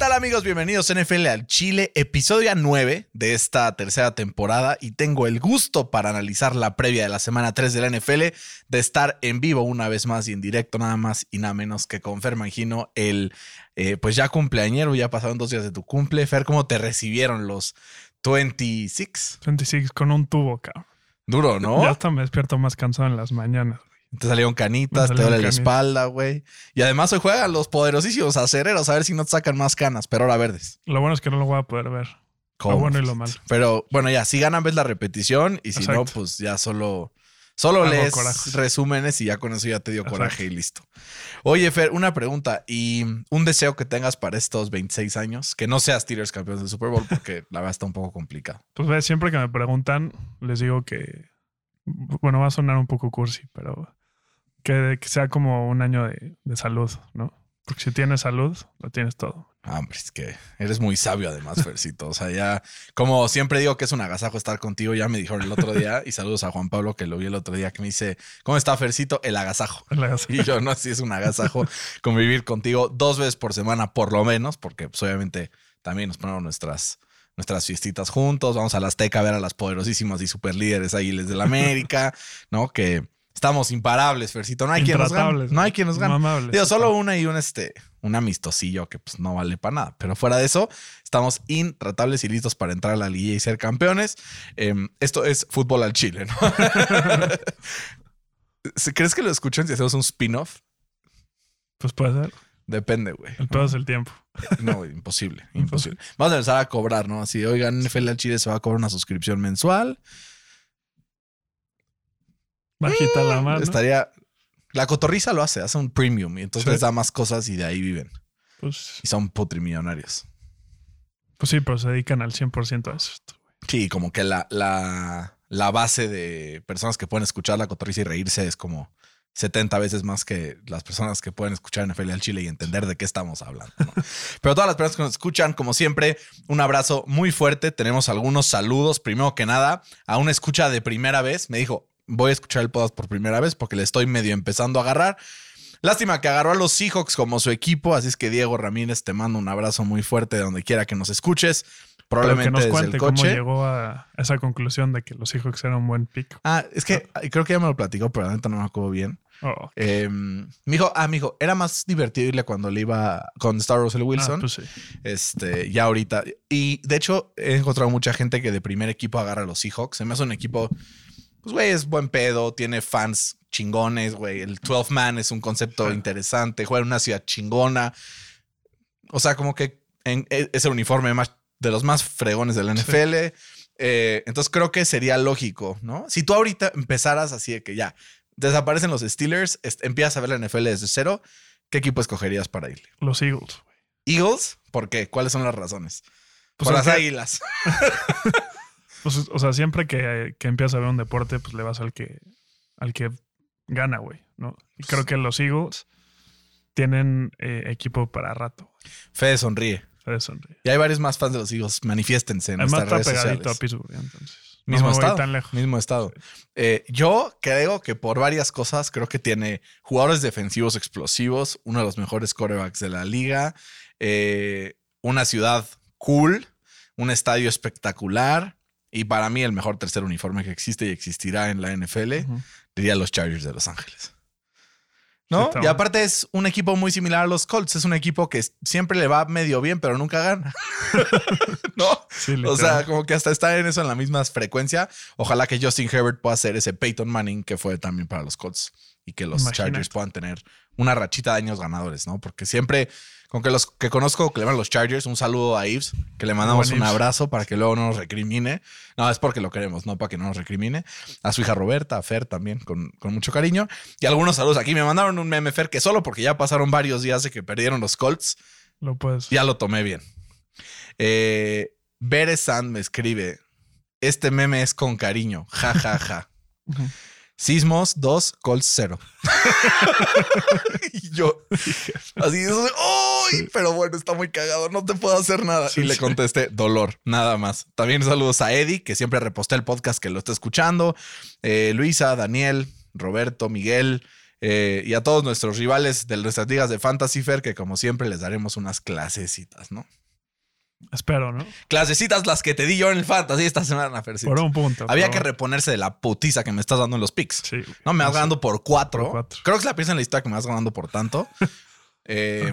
¿Qué tal amigos? Bienvenidos a NFL al Chile, episodio 9 de esta tercera temporada y tengo el gusto para analizar la previa de la semana 3 de la NFL, de estar en vivo una vez más y en directo nada más y nada menos que con Fer Mangino, el eh, pues ya cumpleañero, ya pasaron dos días de tu cumple. Fer, ¿cómo te recibieron los 26? 26 con un tubo, cabrón. Duro, ¿no? Ya hasta me despierto más cansado en las mañanas. Te salieron canitas, te duele la espalda, güey. Y además hoy juegan los poderosísimos acereros a ver si no te sacan más canas, pero ahora verdes. Lo bueno es que no lo voy a poder ver. ¿Cómo? Lo bueno y lo malo. Pero bueno, ya, si ganan ves la repetición y si no, pues ya solo, solo Hago lees resúmenes y ya con eso ya te dio Exacto. coraje y listo. Oye, Fer, una pregunta y un deseo que tengas para estos 26 años, que no seas Steelers campeones del Super Bowl porque la verdad está un poco complicado. Pues ve, siempre que me preguntan, les digo que. Bueno, va a sonar un poco cursi, pero que, que sea como un año de, de salud, ¿no? Porque si tienes salud, lo tienes todo. Ah, Hombre, es que eres muy sabio además, Fercito. O sea, ya, como siempre digo que es un agasajo estar contigo, ya me dijeron el otro día, y saludos a Juan Pablo que lo vi el otro día, que me dice, ¿cómo está Fercito? El agasajo. Y yo, no, sí es un agasajo convivir contigo dos veces por semana, por lo menos, porque pues, obviamente también nos ponemos nuestras, nuestras fiestitas juntos. Vamos a la Azteca a ver a las poderosísimas y super líderes Águiles del América, ¿no? Que estamos imparables, Fercito. No hay quien nos gane. No hay quien nos gane. Inmamables. Digo, solo una y un, este, un amistosillo que pues no vale para nada. Pero fuera de eso, estamos intratables y listos para entrar a la liga y ser campeones. Em, esto es fútbol al Chile, ¿no? ¿Crees que lo escuchan si hacemos un spin-off? Pues puede ser. Depende, güey. El pedo es el tiempo. No, güey, imposible, imposible. Vamos a empezar a cobrar, ¿no? Así, oigan, NFL al Chile se va a cobrar una suscripción mensual. Bajita la mano. Estaría... La cotorriza lo hace, hace un premium y entonces Sí. les da más cosas y de ahí viven. Pues, Y son putrimillonarios. pues sí, pero se dedican al 100% a eso. Sí, como que la, la, la base de personas que pueden escuchar la cotorriza y reírse es como 70 veces más que las personas que pueden escuchar NFL al Chile y entender de qué estamos hablando. ¿no? Pero todas las personas que nos escuchan, como siempre, un abrazo muy fuerte. Tenemos algunos saludos. Primero que nada, a una escucha de primera vez. Me dijo, voy a escuchar el podcast por primera vez porque le estoy medio empezando a agarrar. Lástima que agarró a los Seahawks como su equipo, así es que Diego Ramírez te mando un abrazo muy fuerte de donde quiera que nos escuches. Pero Probablemente que nos desde cuente el cómo coche. llegó a esa conclusión de que los Seahawks eran un buen pick. Ah, es que creo que ya me lo platicó, pero la neta no me acuerdo bien. Oh, Eh, me dijo, ah, me dijo, era más divertido irle cuando le iba con Star Russell ah, Wilson. pues sí. Este, ya ahorita. Y de hecho, he encontrado mucha gente que de primer equipo agarra a los Seahawks. Se me hace un equipo, pues, güey, es buen pedo, tiene fans chingones, güey. El 12 man es un concepto Sí. interesante, juega en una ciudad chingona. O sea, como que en- e- es el uniforme más de los más fregones de la NFL. Eh, entonces creo que sería lógico, ¿no? Si tú ahorita empezaras así de que ya desaparecen los Steelers, empiezas a ver la NFL desde cero, ¿qué equipo escogerías para irle? Los Eagles. güey. Eagles, ¿por qué? ¿Cuáles son las razones? Pues Por las águilas. Pues, o sea, siempre que, que empiezas a ver un deporte, pues le vas al que, al que gana, güey, ¿no? Y creo que los Eagles tienen eh, equipo para rato. Fede sonríe. Se sonríe. Y hay varios más fans de los Eagles. Manifiéstense en Además nuestras está redes pegadito sociales. a Pittsburgh, entonces. Mismo no estado. tan lejos. Mismo estado. Eh, yo creo que por varias cosas, creo que tiene jugadores defensivos explosivos, uno de los mejores quarterbacks de la liga, eh, una ciudad cool, un estadio espectacular y para mí el mejor tercer uniforme que existe y existirá en la NFL, Ujú. diría los Chargers de Los Ángeles. ¿No? y aparte es un equipo muy similar a los Colts. Es un equipo que siempre le va medio bien, pero nunca gana. ¿No? Sí, O sea, como que hasta está en eso en la misma frecuencia. Ojalá que Justin Herbert pueda ser ese Peyton Manning que fue también para los Colts y que los Imagínate. Chargers puedan tener una rachita de años ganadores, ¿no? Porque siempre, con que los que conozco que le llaman los Chargers, un saludo a Ives, que le mandamos Buen un Ives. abrazo para que luego no nos recrimine. No, es porque lo queremos, no para que no nos recrimine. A su hija Roberta, a Fer también, con, con mucho cariño. Y algunos saludos aquí. Me mandaron un meme, Fer, que solo porque ya pasaron varios días de que perdieron los Colts, Lo puedes. ya lo tomé bien. Eh, Bere Sand me escribe: Este meme es con cariño. Ja, ja, ja. Sismos 2, Colts 0. y yo, así, ¡ay! Pero bueno, está muy cagado, no te puedo hacer nada. y le contesté, dolor, nada más. También saludos a Eddie, que siempre reposté el podcast que lo está escuchando. Eh, Luisa, Daniel, Roberto, Miguel. Eh, y a todos nuestros rivales de nuestras ligas de Fantasy Fair, que como siempre les daremos unas clasecitas, ¿no? Espero, ¿no? Clasecitas las que te di yo en el Fantasy esta semana, Fercito. Por un punto. Había que reponerse de la putiza que me estás dando en los picks. Sí. No, me vas ganando por cuatro. Por cuatro. Creo que es la pieza en la historia que me vas ganando por tanto. Eh,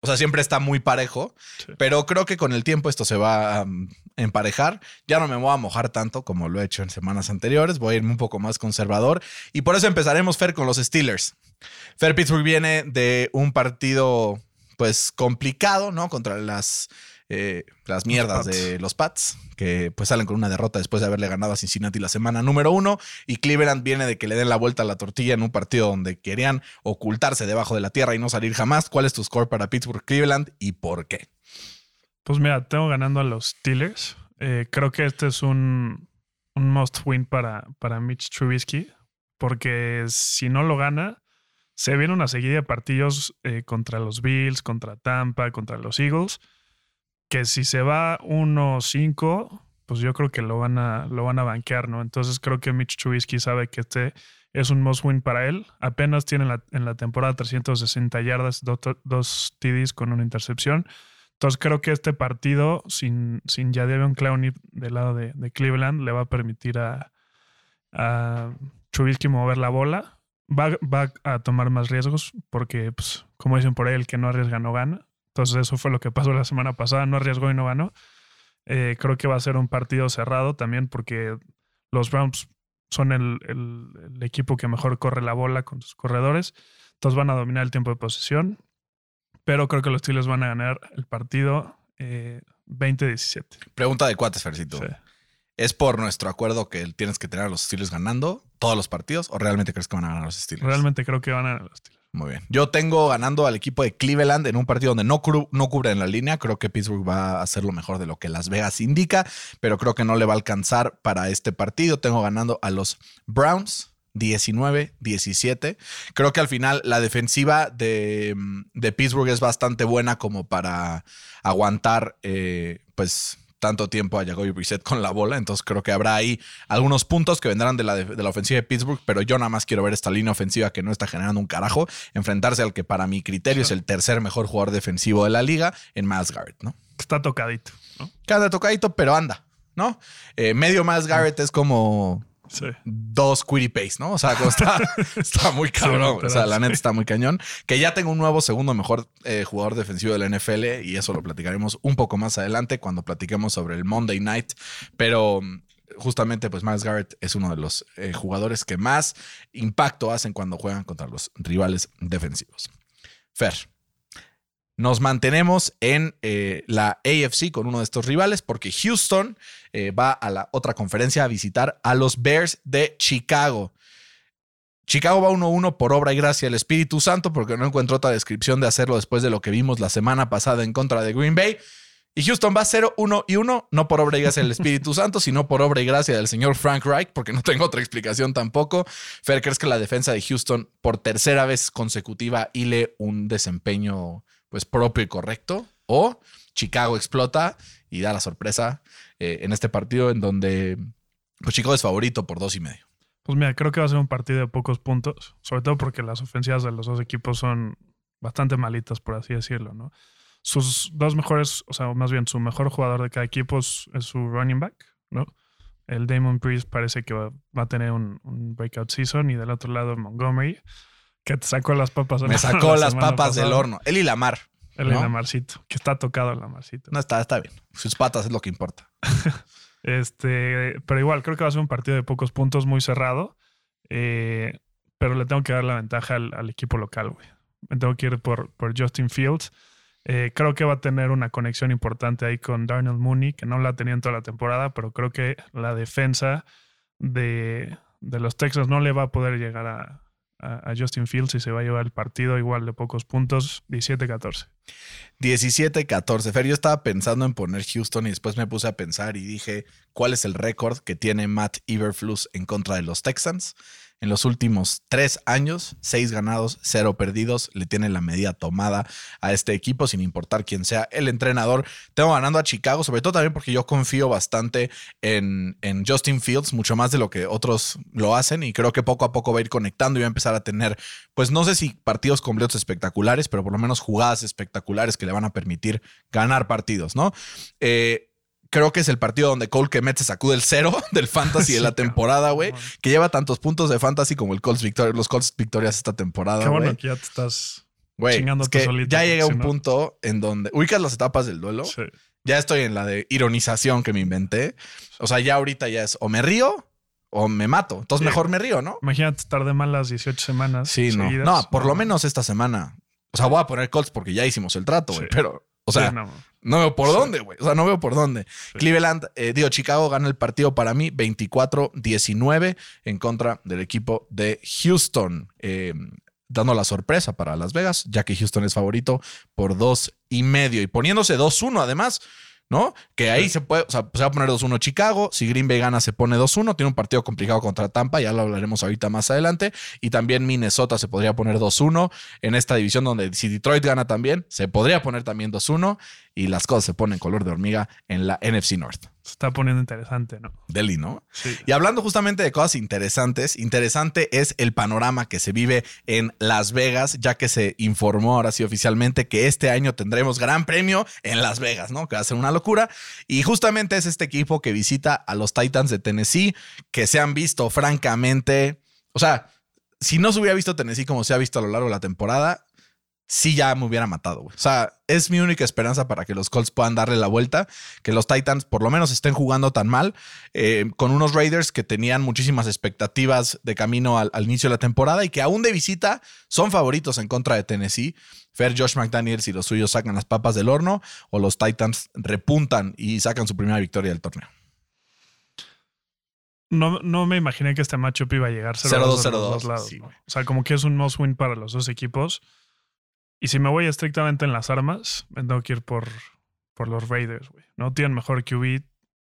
o sea, siempre está muy parejo. Sí. Pero creo que con el tiempo esto se va a um, emparejar. Ya no me voy a mojar tanto como lo he hecho en semanas anteriores. Voy a irme un poco más conservador. Y por eso empezaremos, Fer, con los Steelers. Fer Pittsburgh viene de un partido, pues, complicado, ¿no? Contra las eh, las mierdas Pats. de los Pats, que pues salen con una derrota después de haberle ganado a Cincinnati la semana número uno. Y Cleveland viene de que le den la vuelta a la tortilla en un partido donde querían ocultarse debajo de la tierra y no salir jamás. ¿Cuál es tu score para Pittsburgh Cleveland y por qué? Pues mira, tengo ganando a los Steelers. Eh, creo que este es un, un must win para, para Mitch Trubisky, porque si no lo gana, se viene una seguida de partidos eh, contra los Bills, contra Tampa, contra los Eagles, que si se va 1-5, pues yo creo que lo van, a, lo van a banquear, ¿no? Entonces creo que Mitch Trubisky sabe que este es un must win para él. Apenas tiene en la, temporada 360 yardas, dos, TDs con una intercepción. Entonces creo que este partido sin, sin Jadavion Clowney del lado de, de Cleveland le va a permitir a, a Trubisky mover la bola. Va, va a tomar más riesgos porque, pues, como dicen por ahí, el que no arriesga no gana. Entonces eso fue lo que pasó la semana pasada. No arriesgó y no ganó. Eh, creo que va a ser un partido cerrado también porque los Browns son el, el, el equipo que mejor corre la bola con sus corredores. Entonces van a dominar el tiempo de posesión pero creo que los Steelers van a ganar el partido eh, 20-17. Pregunta de cuates, Fercito. Sí. ¿Es por nuestro acuerdo que tienes que tener a los Steelers ganando todos los partidos o realmente crees que van a ganar los Steelers? Realmente creo que van a ganar los Steelers. Muy bien. Yo tengo ganando al equipo de Cleveland en un partido donde no, no cubre en la línea. Creo que Pittsburgh va a hacer lo mejor de lo que Las Vegas indica, pero creo que no le va a alcanzar para este partido. Tengo ganando a los Browns 19-17. Creo que al final la defensiva de, de Pittsburgh es bastante buena como para aguantar, eh, pues tanto tiempo a Jacoby Brissett con la bola. Entonces creo que habrá ahí algunos puntos que vendrán de la, de, de la ofensiva de Pittsburgh, pero yo nada más quiero ver esta línea ofensiva que no está generando un carajo, enfrentarse al que para mi criterio es el tercer mejor jugador defensivo de la liga en Miles Garrett, ¿no? Está tocadito, ¿no? Anda tocadito, pero anda, ¿no? Eh, medio Miles Garrett es como Sí. dos Quiddy Pace, ¿no? O sea, como está, está muy cabrón. Sí, o sea, la neta está muy cañón. Que ya tengo un nuevo segundo mejor eh, jugador defensivo de la NFL y eso lo platicaremos un poco más adelante cuando platiquemos sobre el Monday Night. Pero justamente, pues Miles Garrett es uno de los eh, jugadores que más impacto hacen cuando juegan contra los rivales defensivos. Fer. Nos mantenemos en eh, la AFC con uno de estos rivales porque Houston eh, va a la otra conferencia a visitar a los Bears de Chicago. Chicago va 1-1 por obra y gracia del Espíritu Santo porque no encuentro otra descripción de hacerlo después de lo que vimos la semana pasada en contra de Green Bay. Y Houston va 0-1 y 1, no por obra y gracia del Espíritu Santo, sino por obra y gracia del señor Frank Reich, porque no tengo otra explicación tampoco. Fer, ¿crees que la defensa de Houston por tercera vez consecutiva hile un desempeño pues propio y correcto? ¿O Chicago explota y da la sorpresa eh, en este partido en donde pues Chicago es favorito por dos y medio? Pues mira, creo que va a ser un partido de pocos puntos, sobre todo porque las ofensivas de los dos equipos son bastante malitas, por así decirlo, ¿no? Sus dos mejores, o sea, más bien su mejor jugador de cada equipo es, su running back, ¿no? El Damon Priest parece que va, va a tener un, un, breakout season y del otro lado Montgomery, que te sacó las papas. Me sacó las papas pasada. del horno. Él y Lamar. Él ¿no? y Lamarcito, que está tocado el Lamarcito. No, está, está bien. Sus patas es lo que importa. Este, pero igual, creo que va a ser un partido de pocos puntos, muy cerrado. Eh, pero le tengo que dar la ventaja al, al equipo local, güey. Me tengo que ir por, por Justin Fields. Eh, creo que va a tener una conexión importante ahí con Darnell Mooney, que no la tenía en toda la temporada, pero creo que la defensa de, de los Texans no le va a poder llegar a, a, Justin Fields y se va a llevar el partido igual de pocos puntos, 17-14. 17-14. Fer, yo estaba pensando en poner Houston y después me puse a pensar y dije, cuál es el récord que tiene Matt Iberflus en contra de los Texans. En los últimos tres años, seis ganados, cero perdidos. Le tiene la medida tomada a este equipo, sin importar quién sea el entrenador. Tengo ganando a Chicago, sobre todo también porque yo confío bastante en, en Justin Fields, mucho más de lo que otros lo hacen. Y creo que poco a poco va a ir conectando y va a empezar a tener, pues no sé si partidos completos espectaculares, pero por lo menos jugadas espectaculares que le van a permitir ganar partidos, ¿no? Eh, creo que es el partido donde Cole Kemet se sacude el cero del fantasy de la temporada, güey. Que lleva tantos puntos de fantasy como el Colts Victoria, los Colts Victorias esta temporada. Qué bueno que ya te estás Güey, chingando es que solito, ya porque llegué a si un no- punto en donde ubicas las etapas del duelo. Sí. Ya estoy en la de ironización que me inventé. O sea, ya ahorita ya es o me río o me mato. Entonces Sí. mejor me río, ¿no? Imagínate estar de malas 18 semanas. Sí, no. seguidas. No, por lo menos esta semana. O sea, voy a poner Colts porque ya hicimos el trato, güey. Pero, o sea, no. No veo por Sí. dónde, güey. O sea, no veo por dónde. Cleveland, eh, digo, Chicago gana el partido para mí 24-19 en contra del equipo de Houston, eh, dando la sorpresa para Las Vegas, ya que Houston es favorito por dos y medio y poniéndose 2-1 además. ¿No? Que ahí se puede, o sea, se va a poner 2-1 Chicago. Si Green Bay gana, se pone 2-1. Tiene un partido complicado contra Tampa, ya lo hablaremos ahorita más adelante. Y también Minnesota se podría poner 2-1 en esta división donde si Detroit gana también, se podría poner también 2-1 y las cosas se ponen color de hormiga en la NFC North. Se está poniendo interesante, ¿no? Delhi, ¿no? Sí. Y hablando justamente de cosas interesantes, interesante es el panorama que se vive en Las Vegas, ya que se informó ahora sí oficialmente que este año tendremos gran premio en Las Vegas, ¿no? Que va a ser una locura. Y justamente es este equipo que visita a los Titans de Tennessee, que se han visto francamente, o sea, si no se hubiera visto Tennessee como se ha visto a lo largo de la temporada, sí ya me hubiera matado, güey. O sea, es mi única esperanza para que los Colts puedan darle la vuelta, que los Titans por lo menos estén jugando tan mal, eh, con unos Raiders que tenían muchísimas expectativas de camino al, al inicio de la temporada y que aún de visita son favoritos en contra de Tennessee. Fer Josh McDaniels y los suyos sacan las papas del horno o los Titans repuntan y sacan su primera victoria del torneo. No, no me imaginé que este matchup iba a llegar 0-2 de 0-2, los 0-2, dos lados. sí. O sea, como que es un must win para los dos equipos. Y si me voy estrictamente en las armas, me tengo que ir por, por los Raiders, güey. No tienen mejor QB,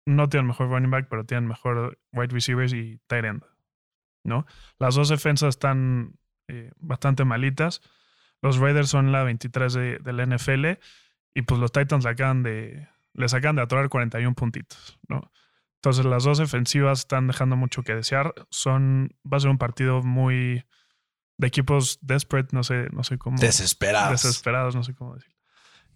no tienen mejor running back, pero tienen mejor wide receivers y tight end. ¿No? Las dos defensas están eh, bastante malitas. Los Raiders son la 23 de, del NFL y pues los Titans acaban de, les acaban de atorar 41 puntitos, ¿no? Entonces las dos defensivas están dejando mucho que desear. Son, va a ser un partido muy de equipos desperate, no sé, no sé cómo. Desesperados. Desesperados, no sé cómo decir.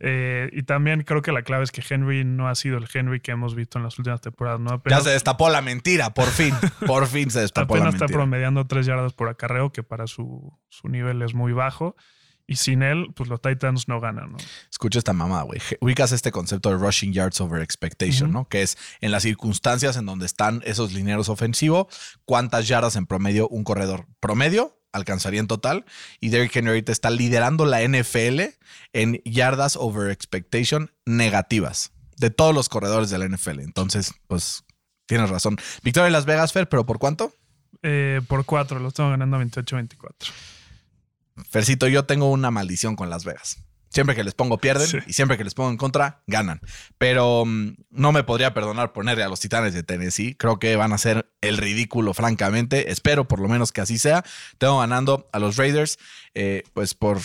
Eh, y también creo que la clave es que Henry no ha sido el Henry que hemos visto en las últimas temporadas. ¿no? Ya Apenas, se destapó la mentira, por fin. Por fin se destapó la apenas está mentira. promediando tres yardas por acarreo, que para su, su nivel es muy bajo. Y sin él, pues los Titans no ganan, ¿no? Escucha esta mamá, güey. Ubicas este concepto de rushing yards over expectation. ¿no? Que es en las circunstancias en donde están esos lineros ofensivos, cuántas yardas en promedio un corredor promedio alcanzaría en total. Y Derrick Henry ahorita está liderando la NFL en yardas over expectation negativas de todos los corredores de la NFL. Entonces, pues tienes razón. Victoria en Las Vegas, Fer, pero ¿por cuánto? Eh, por cuatro, lo estamos ganando 28-24. Fercito, yo tengo una maldición con Las Vegas. Siempre que les pongo pierden Sí. y siempre que les pongo en contra ganan. Pero mm, no me podría perdonar ponerle a los Titanes de Tennessee. Creo que van a ser el ridículo, francamente. Espero por lo menos que así sea. Tengo ganando a los Raiders, eh, pues por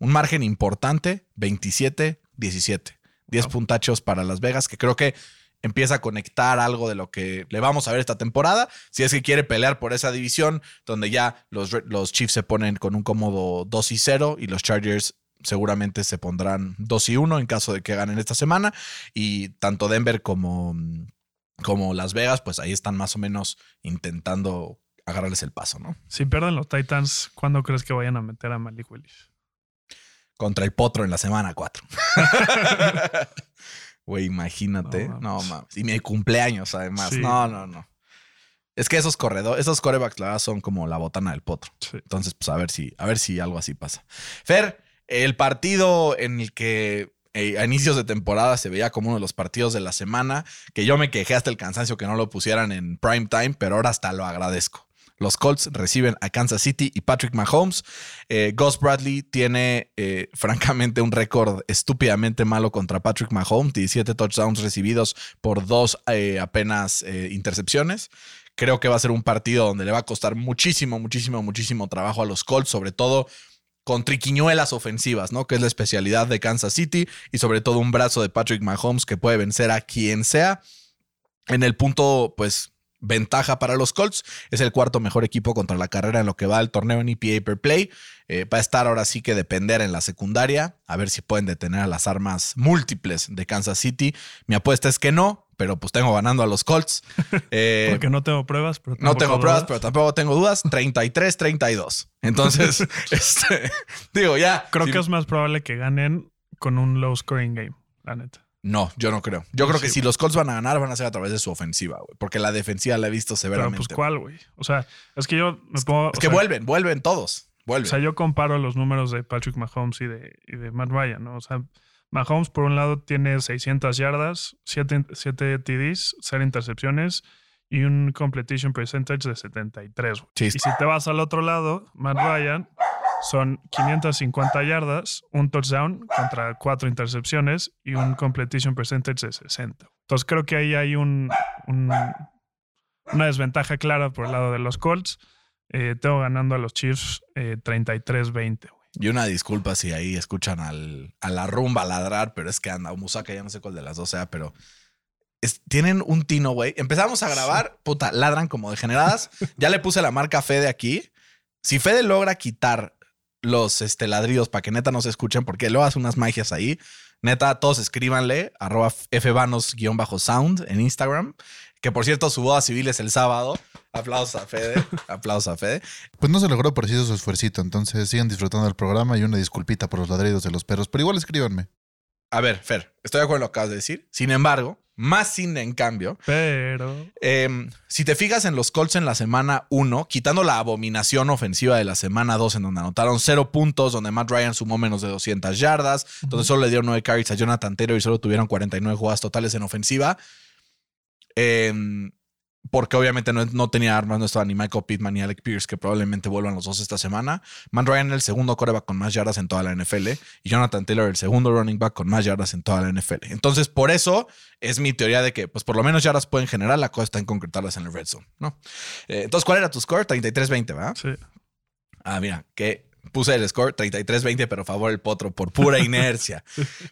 un margen importante, 27-17. 10 Wow. puntachos para Las Vegas, que creo que empieza a conectar algo de lo que le vamos a ver esta temporada. Si es que quiere pelear por esa división, donde ya los, los Chiefs se ponen con un cómodo 2 y 0 y los Chargers seguramente se pondrán 2 y 1 en caso de que ganen esta semana. Y tanto Denver como, como Las Vegas, pues ahí están más o menos intentando agarrarles el paso, ¿no? Si pierden los Titans, ¿cuándo crees que vayan a meter a Malik Willis? Contra el Potro en la semana 4. Güey, imagínate. No No, mames. Y mi cumpleaños, además. Sí. No, no, no. Es que esos corredores, esos corebacks, la verdad, son como la botana del potro. Sí. Entonces, pues a ver si, a ver si algo así pasa. Fer, el partido en el que eh, a inicios de temporada se veía como uno de los partidos de la semana, que yo me quejé hasta el cansancio que no lo pusieran en prime time, pero ahora hasta lo agradezco. Los Colts reciben a Kansas City y Patrick Mahomes. Eh, Gus Bradley tiene, eh, francamente, un récord estúpidamente malo contra Patrick Mahomes. 17 touchdowns recibidos por dos eh, apenas intercepciones. Creo que va a ser un partido donde le va a costar muchísimo, muchísimo, muchísimo trabajo a los Colts, sobre todo con triquiñuelas ofensivas, ¿no? Que es la especialidad de Kansas City y sobre todo un brazo de Patrick Mahomes que puede vencer a quien sea. En el punto, pues, ventaja para los Colts. Es el cuarto mejor equipo contra la carrera en lo que va al torneo en EPA per play. Eh, va a estar ahora sí que depender en la secundaria, a ver si pueden detener a las armas múltiples de Kansas City. Mi apuesta es que no, pero pues tengo ganando a los Colts. Eh, Porque no tengo pruebas, pero no tengo tampoco pruebas, dudas. pero tampoco tengo dudas. 33-32. Entonces, este, digo, ya. Creo si- que es más probable que ganen con un low scoring game, la neta. No, yo no creo. Yo creo que Sí, si los Colts van a ganar, van a ser a través de su ofensiva, güey. Porque la defensiva la he visto Pero severamente. pues cuál, güey. O sea, es que yo me pongo. Es que sea, vuelven, vuelven todos. Vuelven. O sea, yo comparo los números de Patrick Mahomes y de, y de Matt Ryan, ¿no? O sea, Mahomes, por un lado, tiene 600 yardas, 7, TDs, 0 intercepciones y un completion percentage de 73. güey. Sí. Y si te vas al otro lado, Matt Ryan son 550 yardas, un touchdown contra 4 intercepciones y un completion percentage de 60. Entonces creo que ahí hay un, un- una desventaja clara por el lado de los Colts. Eh, tengo ganando a los Chiefs eh, 33-20. Y una disculpa si ahí escuchan al, a la rumba ladrar, pero es que anda, Musaka, ya no sé cuál de las dos sea, pero es- tienen un tino, güey. Empezamos a grabar, puta, ladran como degeneradas. Ya le puse la marca Fede aquí. Si Fede logra quitar los este, ladridos para que neta no se escuchen, porque luego hace unas magias ahí. Neta, todos escríbanle, arroba fvanos-sound en Instagram. Que por cierto, su boda civil es el sábado. Aplausos a Fede. Aplausos a Fede. Pues no se logró, pero sí hizo su esfuercito. Entonces sigan disfrutando del programa y una disculpita por los ladridos de los perros. Pero igual escríbanme. A ver, Fer, estoy de acuerdo en lo que acabas de decir. Sin embargo, más sin en cambio, Pero eh, si te fijas en los Colts en la semana 1, quitando la abominación ofensiva de la semana 2, en donde anotaron 0 puntos, donde Matt Ryan sumó menos de 200 yardas, donde solo le dieron 9 carries a Jonathan Taylor y solo tuvieron 49 jugadas totales en ofensiva. Eh, porque obviamente no, no tenía armas, no estaba ni Michael Pittman ni Alec Pierce, que probablemente vuelvan los dos esta semana. Matt Ryan el segundo coreback con más yardas en toda la NFL y Jonathan Taylor el segundo running back con más yardas en toda la NFL. Entonces, por eso es mi teoría de que, pues por lo menos yardas pueden generar, la cosa está en concretarlas en el red zone, ¿no? Eh, entonces, ¿cuál era tu score? 33-20, ¿verdad? sí. Ah, mira, que puse el score 33-20, pero a favor el potro por pura inercia.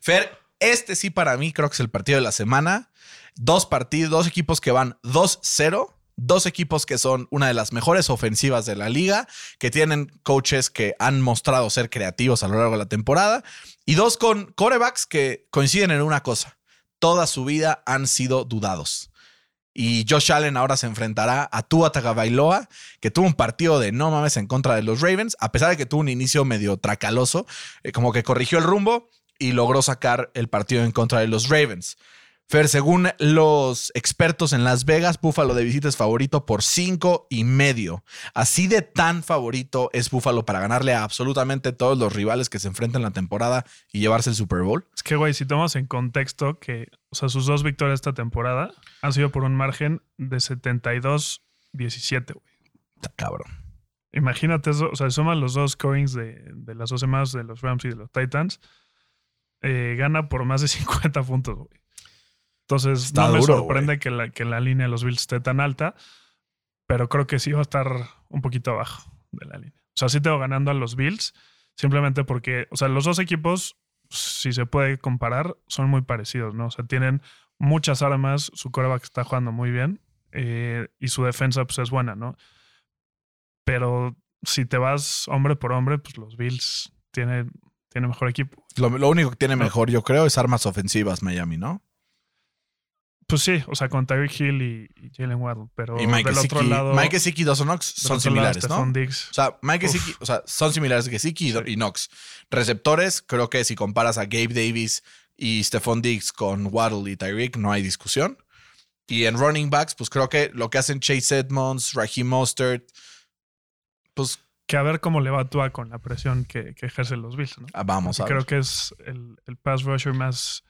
Fer, este sí para mí creo que es el partido de la semana. Dos partidos, dos equipos que van 2-0. Dos equipos que son una de las mejores ofensivas de la liga, que tienen coaches que han mostrado ser creativos a lo largo de la temporada, y dos con corebacks que coinciden en una cosa: toda su vida han sido dudados. Y Josh Allen ahora se enfrentará a Tua Tagovailoa, que tuvo un partido de no mames en contra de los Ravens, a pesar de que tuvo un inicio medio tracaloso, eh, como que corrigió el rumbo y logró sacar el partido en contra de los Ravens. Fer, según los expertos en Las Vegas, Buffalo de visita es favorito por cinco y medio. Así de tan favorito es Buffalo para ganarle a absolutamente todos los rivales que se enfrentan en la temporada y llevarse el Super Bowl. Es que, güey, si tomamos en contexto que, o sea, sus dos victorias esta temporada han sido por un margen de 72-17, güey. Está cabrón. Imagínate eso, o sea, suman los dos scorings de, de las dos semanas de los Rams y de los Titans. eh, gana por más de 50 puntos, güey. Entonces, Está no me duro, sorprende que la, que la línea de los Bills esté tan alta, pero creo que sí va a estar un poquito abajo de la línea. O sea, sí tengo ganando a los Bills, simplemente porque, o sea, los dos equipos, si se puede comparar, son muy parecidos, ¿no? O sea, tienen muchas armas, su coreback está jugando muy bien eh, y su defensa, pues, es buena, ¿no? Pero si te vas hombre por hombre, pues los Bills tienen, tienen mejor equipo. Lo, lo único que tiene mejor, yo creo, es armas ofensivas Miami, ¿no? Pues sí, o sea, con Tyreek Hill y, y Jalen Waddle, pero Y Mike del otro lado... Mike Gesicki y Dawson Knox son otro lado, similares, ¿no? Diggs. O sea, Mike Gesicki, o sea, son similares a Gesicki y, y Knox. Receptores, creo que si comparas a Gabe Davis y Stephon Diggs con Waddle y Tyreek, no hay discusión. Y en running backs, pues creo que lo que hacen Chase Edmonds, Raheem Mostert, pues que a ver cómo le va a Tua con la presión que, que ejercen los Bills, ¿no? ah, vamos a Creo ver. que es el, el pass rusher más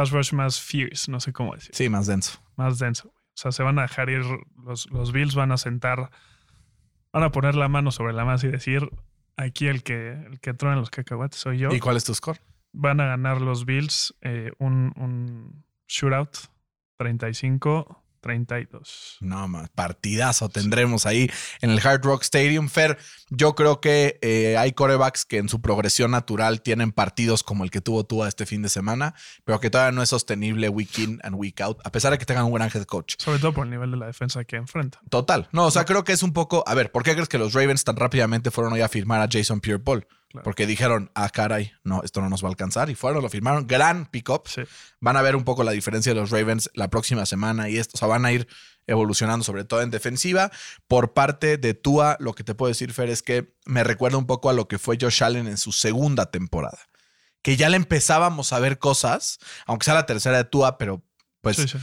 pass rush más fierce, no sé cómo decir, Sí, más denso. más denso. O sea, se van a dejar ir, los, los Bills van a sentar van a poner la mano sobre la masa y decir, aquí el que, el que truena los cacahuates soy yo. ¿Y cuál es tu score? Van a ganar los Bills eh, un, un shootout 35 32. No, más partidazo tendremos ahí en el Hard Rock Stadium. Fer, yo creo que eh, hay corebacks que en su progresión natural tienen partidos como el que tuvo tú este fin de semana, pero que todavía no es sostenible week in and week out, a pesar de que tengan un gran head coach. Sobre todo por el nivel de la defensa que enfrenta. Total. No, o sea, creo que es un poco. A ver, ¿por qué crees que los Ravens tan rápidamente fueron hoy a firmar a Jason Pierre Paul? Claro. Porque dijeron, ah, caray, no, esto no nos va a alcanzar. Y fueron, lo firmaron. Gran pick-up. Sí. Van a ver un poco la diferencia de los Ravens la próxima semana y esto. O sea, van a ir evolucionando, sobre todo en defensiva. Por parte de Tua, lo que te puedo decir, Fer, es que me recuerda un poco a lo que fue Josh Allen en su segunda temporada. Que ya le empezábamos a ver cosas, aunque sea la tercera de Tua, pero pues Sí, sí.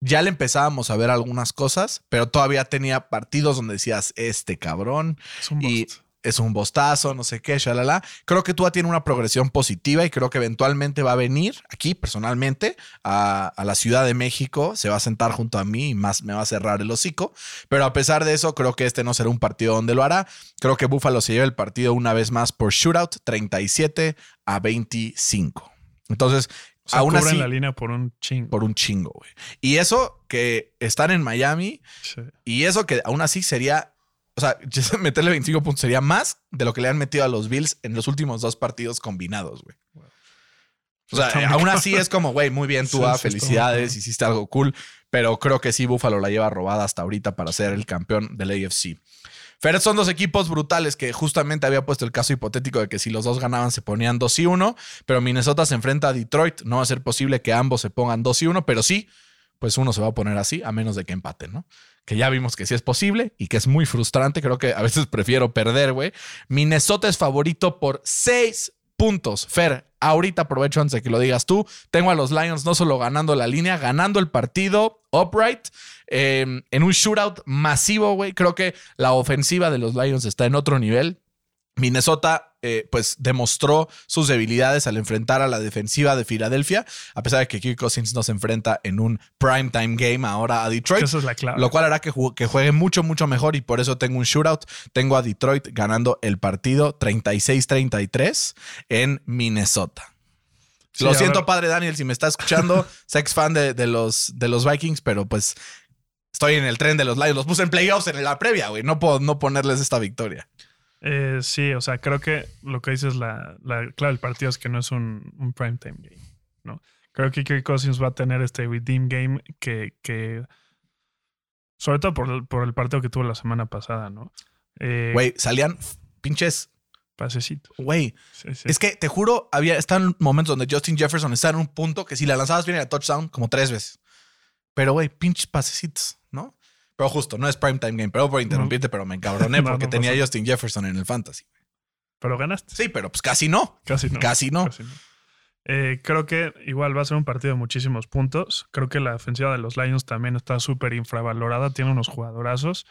ya le empezábamos a ver algunas cosas, pero todavía tenía partidos donde decías, este cabrón, Es un y. es un bostazo, no sé qué, shalala. Creo que Tua tiene una progresión positiva y creo que eventualmente va a venir aquí personalmente a, a la Ciudad de México, se va a sentar junto a mí y más me va a cerrar el hocico. Pero a pesar de eso, creo que este no será un partido donde lo hará. Creo que Buffalo se lleva el partido una vez más por shootout, 37 a 25. Entonces, O sea, aún cubren así, la línea por un chingo. por un chingo, güey. Y eso que están en Miami Sí. y eso que aún así sería, o sea, meterle 25 puntos sería más de lo que le han metido a los Bills en los últimos dos partidos combinados, güey. O sea, Está aún así es como, güey, muy bien, Sí, tú, ah, sí, felicidades, hiciste algo cool, pero creo que sí, Buffalo la lleva robada hasta ahorita para ser el campeón del AFC. Fer, son dos equipos brutales que justamente había puesto el caso hipotético de que si los dos ganaban se ponían 2 y 1, pero Minnesota se enfrenta a Detroit. No va a ser posible que ambos se pongan 2 y 1, pero sí, pues uno se va a poner así, a menos de que empaten, ¿no? Que ya vimos que sí es posible y que es muy frustrante. Creo que a veces prefiero perder, güey. Minnesota es favorito por 6 puntos. Fer, ahorita aprovecho antes de que lo digas tú. Tengo a los Lions no solo ganando la línea, ganando el partido upright. eh, en un shootout masivo, güey. Creo que la ofensiva de los Lions está en otro nivel. Minnesota, eh, pues, demostró sus debilidades al enfrentar a la defensiva de Filadelfia, a pesar de que Kirk Cousins nos enfrenta en un primetime game ahora a Detroit. Esa es la clave. Lo cual hará que, ju- que juegue mucho, mucho mejor y por eso tengo un shootout. Tengo a Detroit ganando el partido 36-33 en Minnesota. Sí, Lo siento, padre Daniel, si me está escuchando, sex fan de, de los, de los Vikings, pero pues estoy en el tren de los Lions. Los puse en playoffs en la previa, güey. No puedo no ponerles esta victoria. Eh, sí, o sea, creo que lo que dices, la, la clave del partido es que no es un, un primetime game, ¿no? Creo que Kirk Cousins va a tener este redeem game que, que sobre todo por el, por el partido que tuvo la semana pasada, ¿no? Eh, Güey, salían pinches. Pasecito. Güey, Sí, sí. es que te juro, había están momentos donde Justin Jefferson está en un punto que si la lanzabas bien era touchdown como tres veces. Pero, güey, pinches pasecitos, ¿no? Pero justo, no es primetime game. Pero por interrumpirte, pero me encabroné No, porque no tenía a Justin Jefferson en el fantasy. Pero ganaste. Sí, pero pues casi no. Casi no. Casi no. Casi no. Eh, creo que igual va a ser un partido de muchísimos puntos. Creo que la ofensiva de los Lions también está súper infravalorada. Tiene unos jugadorazos.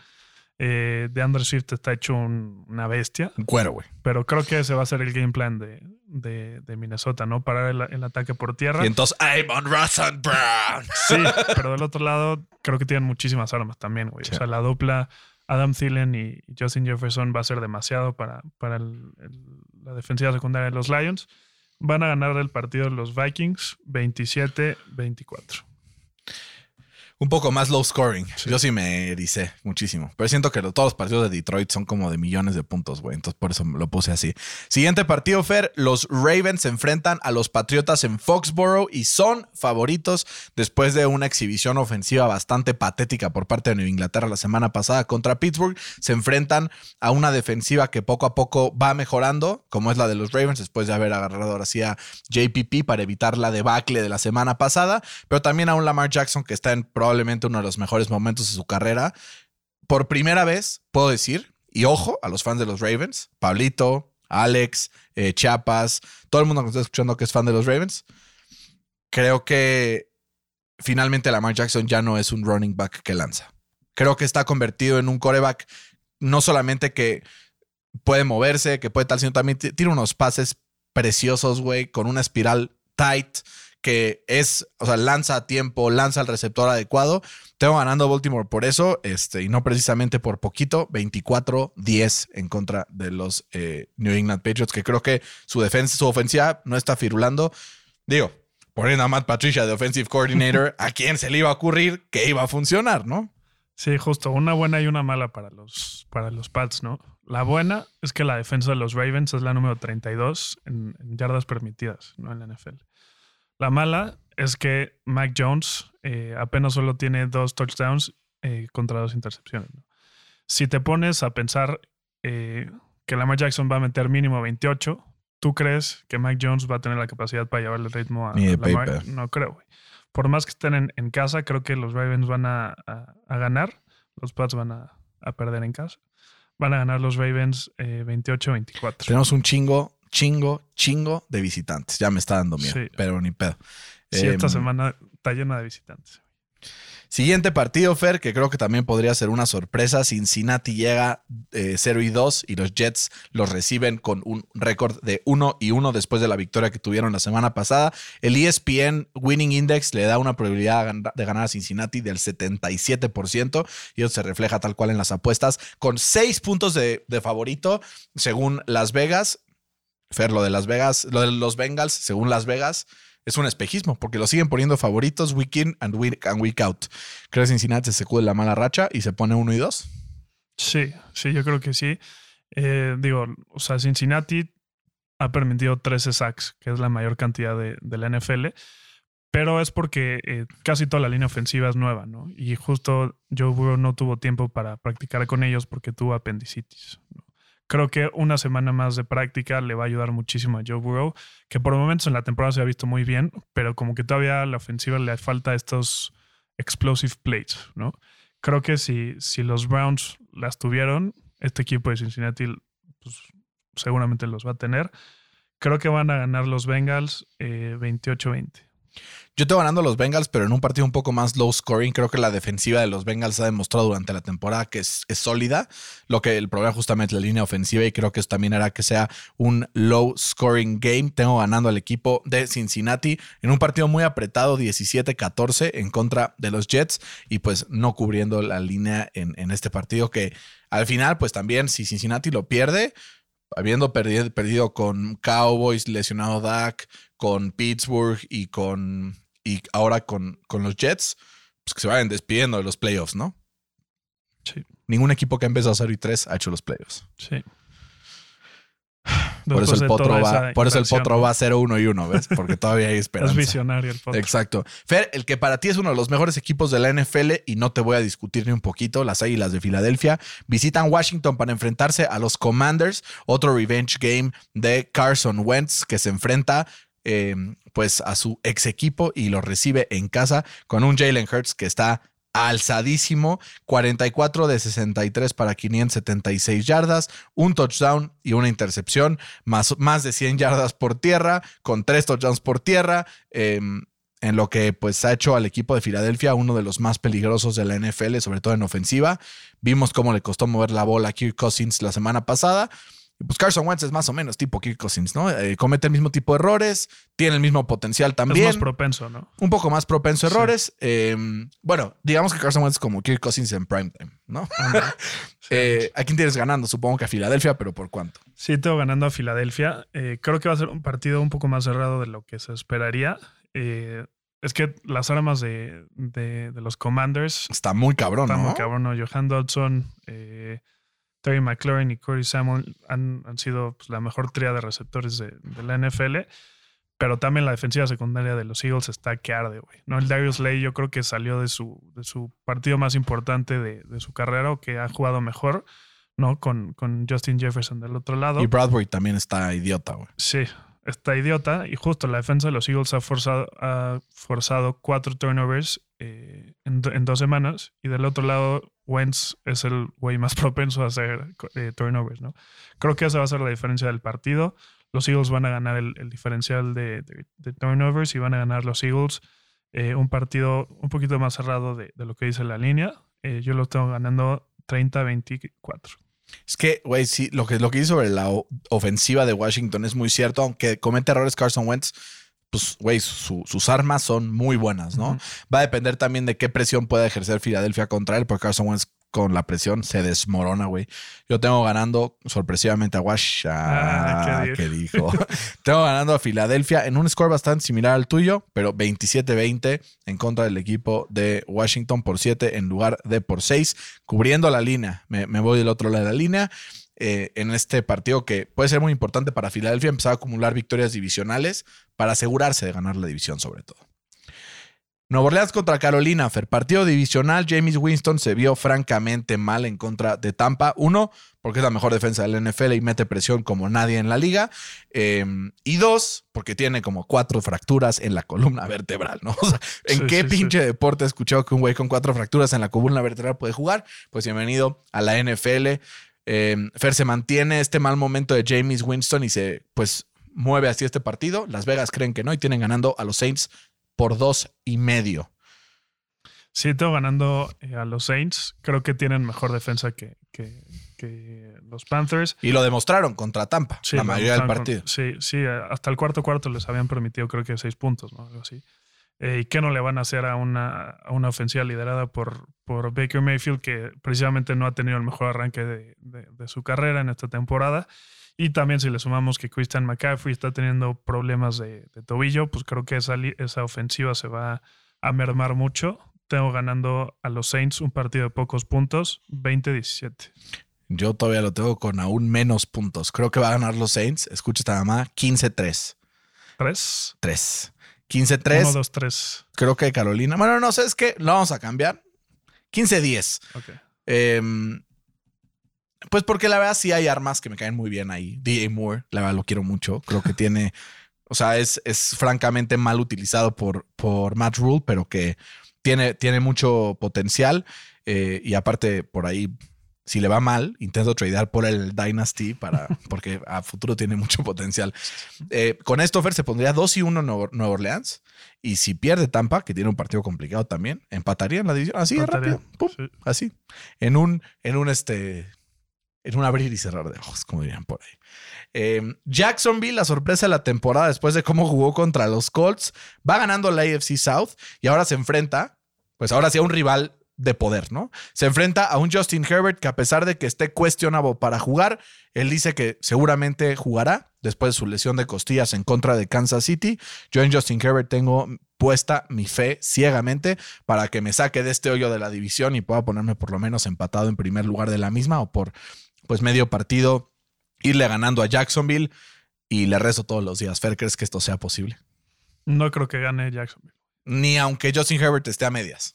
Eh, de Andrew Swift está hecho un- una bestia. Un cuero, güey. Pero creo que ese va a ser el game plan de, de- de Minnesota, ¿no? Parar el, el ataque por tierra. Y entonces, I'm on Russell Brown. Sí, pero del otro lado, creo que tienen muchísimas armas también, güey. Sí. O sea, la dupla Adam Thielen y Justin Jefferson va a ser demasiado para, para el- el- la defensiva secundaria de los Lions. Van a ganar el partido los Vikings 27-24. Un poco más low scoring. Yo sí me ericé muchísimo. Pero siento que lo- todos los partidos de Detroit son como de millones de puntos, güey. Entonces por eso lo puse así. Siguiente partido, Fer. Los Ravens se enfrentan a los Patriotas en Foxborough y son favoritos después de una exhibición ofensiva bastante patética por parte de Nueva Inglaterra la semana pasada contra Pittsburgh. Se enfrentan a una defensiva que poco a poco va mejorando, como es la de los Ravens, después de haber agarrado ahora sí a JPP para evitar la debacle de la semana pasada, pero también a un Lamar Jackson que está en probablemente uno de los mejores momentos de su carrera. Por primera vez, puedo decir, y ojo a los fans de los Ravens, Pablito, Alex, eh, Chiapas, todo el mundo que está escuchando que es fan de los Ravens, creo que finalmente Lamar Jackson ya no es un running back que lanza. Creo que está convertido en un coreback no solamente que puede moverse, que puede tal, sino también tiene unos pases preciosos, güey, con una espiral tight que es, o sea, lanza a tiempo, lanza al receptor adecuado. Tengo ganando Baltimore por eso, este, y no precisamente por poquito, 24-10 en contra de los eh, New England Patriots, que creo que su defensa, su ofensiva no está firulando. Digo, poniendo a Matt Patricia de Offensive Coordinator, ¿a quién se le iba a ocurrir que iba a funcionar, no? Sí, justo. Una buena y una mala para los, para los Pats, ¿no? La buena es que la defensa de los Ravens es la número 32 en, en yardas permitidas, ¿no? En la NFL. La mala es que Mac Jones eh, apenas solo tiene dos touchdowns eh, contra dos intercepciones. ¿no? Si te pones a pensar eh, que Lamar Jackson va a meter mínimo 28, ¿tú crees que Mac Jones va a tener la capacidad para llevarle el ritmo a, a Lamar? No creo, güey. Por más que estén en, en casa, creo que los Ravens van a, a- a ganar. Los Pats van a, perder en casa. Van a ganar los Ravens eh, 28-24. Tenemos un chingo, chingo, chingo de visitantes. Ya me está dando miedo, Sí. pero ni pedo. Sí, esta Em, semana está llena de visitantes. Siguiente partido, Fer, que creo que también podría ser una sorpresa. Cincinnati llega eh, 0 y 2 y los Jets los reciben con un récord de 1 y 1 después de la victoria que tuvieron la semana pasada. El ESPN Winning Index le da una probabilidad de gan- de ganar a Cincinnati del 77% y eso se refleja tal cual en las apuestas con 6 puntos de, de favorito según Las Vegas. Fer, lo de Las Vegas, lo de los Bengals, según Las Vegas, es un espejismo, porque lo siguen poniendo favoritos week in and week, and week out. Creo que Cincinnati se sacude la mala racha y se pone uno y dos. Sí, sí, yo creo que sí. Eh, digo, o sea, Cincinnati ha permitido 13 sacks, que es la mayor cantidad de, la NFL, pero es porque eh, casi toda la línea ofensiva es nueva, ¿no? Y justo Joe Burrow no tuvo tiempo para practicar con ellos porque tuvo apendicitis. ¿no? Creo que una semana más de práctica le va a ayudar muchísimo a Joe Burrow, que por momentos en la temporada se ha visto muy bien, pero como que todavía a la ofensiva le falta estos explosive plays, ¿no? Creo que si, si los Browns las tuvieron, este equipo de Cincinnati pues, seguramente los va a tener. Creo que van a ganar los Bengals eh, 28-20. Yo tengo ganando a los Bengals, pero en un partido un poco más low scoring. Creo que la defensiva de los Bengals ha demostrado durante la temporada que es, sólida. Lo que el problema justamente la línea ofensiva y creo que eso también hará que sea un low scoring game. Tengo ganando al equipo de Cincinnati en un partido muy apretado, 17-14 en contra de los Jets y pues no cubriendo la línea en, en este partido que al final pues también si Cincinnati lo pierde, habiendo perdido, perdido con Cowboys, lesionado Dak, con Pittsburgh y con y ahora con, con los Jets, pues que se vayan despidiendo de los playoffs, ¿no? Sí, Ningún equipo que ha empezado 0 y 3 ha hecho los playoffs. sí. Por eso el potro va, por eso el potro va 0-1 y 1, ¿ves? Porque todavía hay esperanza. Es visionario el potro. Exacto. Fer, el que para ti es uno de los mejores equipos de la NFL y no te voy a discutir ni un poquito, las Águilas de Filadelfia visitan Washington para enfrentarse a los Commanders, otro revenge game de Carson Wentz que se enfrenta eh, pues a su ex equipo y lo recibe en casa con un Jalen Hurts que está alzadísimo, 44 de 63 para 576 yardas, un touchdown y una intercepción, más, más de 100 yardas por tierra, con tres touchdowns por tierra, eh, en lo que pues ha hecho al equipo de Filadelfia uno de los más peligrosos de la NFL, sobre todo en ofensiva. Vimos cómo le costó mover la bola a Kirk Cousins la semana pasada. Pues Carson Wentz es más o menos tipo Kirk Cousins, ¿no? Eh, comete el mismo tipo de errores, tiene el mismo potencial Es también más propenso, ¿no? un poco más propenso a Sí. errores. Eh, bueno, digamos que Carson Wentz es como Kirk Cousins en primetime, ¿no? Eh, ¿A quién tienes ganando? Supongo que a Filadelfia, pero ¿por cuánto? Sí, tengo ganando a Filadelfia. Eh, creo que va a ser un partido un poco más cerrado de lo que se esperaría. Es que las armas de, de- de los Commanders Está muy cabrón, ¿no? muy cabrón. ¿no? Johan Dodson, eh, Terry McLaurin y Corey Samuel han, han sido pues, la mejor tría de receptores de, de la NFL. Pero también la defensiva secundaria de los Eagles está que arde, güey. ¿no? El Darius Lay yo creo que salió de su, de su partido más importante de, de su carrera o que ha jugado mejor, ¿no? Con, con Justin Jefferson del otro lado. Y Bradbury también está idiota, güey. Sí, está idiota. Y justo la defensa de los Eagles ha forzado, ha forzado cuatro turnovers eh, en, do- en dos semanas. Y del otro lado, Wentz es el güey más propenso a hacer eh, turnovers, ¿no? Creo que esa va a ser la diferencia del partido. Los Eagles van a ganar el, diferencial de, turnovers y van a ganar los Eagles eh, un partido un poquito más cerrado de, lo que dice la línea. Eh, yo lo tengo ganando 30-24. Es que, güey, sí, lo que, lo que dice sobre la ofensiva de Washington es muy cierto, aunque comete errores Carson Wentz, pues, güey, su- sus armas son muy buenas, ¿no? Va a depender también de qué presión pueda ejercer Filadelfia contra él, porque Carson Wentz con la presión se desmorona, güey. Yo tengo ganando sorpresivamente a Wash. Ah, Ah, ¿qué ¿qué dijo? tengo ganando a Filadelfia en un score bastante similar al tuyo, pero 27-20 en contra del equipo de Washington por 7 en lugar de por 6, cubriendo la línea. Me, me voy del otro lado de la línea. Eh, en este partido que puede ser muy importante para Filadelfia empezar a acumular victorias divisionales para asegurarse de ganar la división sobre todo. Nueva Orleans contra Carolina, Fer. Partido divisional. James Winston se vio francamente mal en contra de Tampa. Uno, porque es la mejor defensa del NFL y mete presión como nadie en la liga. Eh, y dos, porque tiene como cuatro fracturas en la columna vertebral, ¿no? O sea, ¿en Sí, qué sí, sí. pinche deporte he escuchado que un güey con cuatro fracturas en la columna vertebral puede jugar? Pues bienvenido a la NFL. Eh, Fer se mantiene este mal momento de James Winston y se, pues, mueve así este partido. Las Vegas creen que no y tienen ganando a los Saints por dos y medio. Sí, tengo ganando eh, a los Saints. Creo que tienen mejor defensa que, que- que los Panthers. Y lo demostraron contra Tampa, Sí, la mayoría del con- partido. sí, sí, hasta el cuarto cuarto les habían permitido creo que seis puntos, ¿no? Algo así. Eh, ¿Y qué no le van a hacer a una, a una ofensiva liderada por, por Baker Mayfield, que precisamente no ha tenido el mejor arranque de, de- de su carrera en esta temporada? Y también si le sumamos que Christian McCaffrey está teniendo problemas de, de tobillo, pues creo que esa, esa ofensiva se va a mermar mucho. Tengo ganando a los Saints un partido de pocos puntos, 20-17. Yo todavía lo tengo con aún menos puntos. Creo que va a ganar los Saints. Escucha esta mamá, 15-3. ¿Tres? 3. 1, 15-3. 2, 3. Creo que Carolina. Bueno, no, ¿sabes qué? Lo vamos a cambiar. 15-10. Ok. Em, pues porque la verdad sí hay armas que me caen muy bien ahí. DJ Moore, la verdad lo quiero mucho. Creo que tiene, o sea, es, es francamente mal utilizado por, por Matt Rule, pero que tiene, tiene mucho potencial. Eh, y aparte, por ahí, si le va mal, intento tradear por el Dynasty para, porque a futuro tiene mucho potencial. Eh, con esto, Fer se pondría 2 y 1 Nueva Nueva Orleans. Y si pierde Tampa, que tiene un partido complicado también, empataría en la división. Así de Empataría, rápido. Pum, sí. Así. En un, en un este. En un abrir y cerrar de ojos, como dirían por ahí. Eh, Jacksonville, la sorpresa de la temporada después de cómo jugó contra los Colts, va ganando la AFC South y ahora se enfrenta, pues ahora sí a un rival de poder, ¿no? Se enfrenta a un Justin Herbert que a pesar de que esté cuestionable para jugar, él dice que seguramente jugará después de su lesión de costillas en contra de Kansas City. Yo en Justin Herbert tengo puesta mi fe ciegamente para que me saque de este hoyo de la división y pueda ponerme por lo menos empatado en primer lugar de la misma o por pues medio partido irle ganando a Jacksonville y le rezo todos los días. Fer, ¿crees que esto sea posible? No creo que gane Jacksonville. Ni aunque Justin Herbert esté a medias.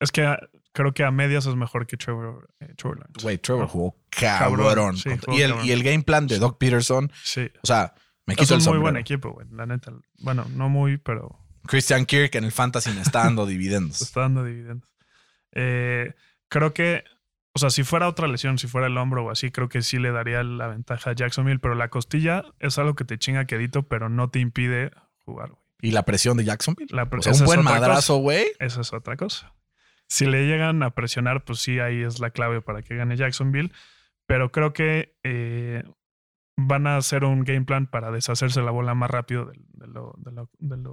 Es que ah, creo que a medias es mejor que Trevor, eh, Trevor Lawrence. Güey, Trevor No. jugó cabrón. Sí, jugó y, el, cabrón. y el game plan de Doc Peterson, Sí. o sea, me Es quito un el muy buen equipo, güey. La neta. Bueno, no muy, pero Christian Kirk en el fantasy me está dando dividendos. está dando dividendos. Eh, creo que, o sea, si fuera otra lesión, si fuera el hombro o así, creo que sí le daría la ventaja a Jacksonville, pero la costilla es algo que te chinga quedito, pero no te impide jugar, güey. Y la presión de Jacksonville. La O sea, un es buen madrazo, güey. Esa es otra cosa. Si le llegan a presionar, pues sí, ahí es la clave para que gane Jacksonville. Pero creo que eh, van a hacer un game plan para deshacerse la bola más rápido de, lo,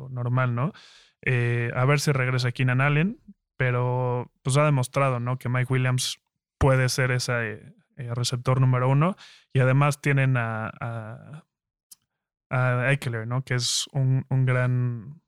normal, ¿no? Eh, a ver si regresa Keenan Allen, pero pues ha demostrado, ¿no? Que Mike Williams puede ser ese eh, receptor número uno. Y además tienen a, a, a Eckler, ¿no? Que es un, gran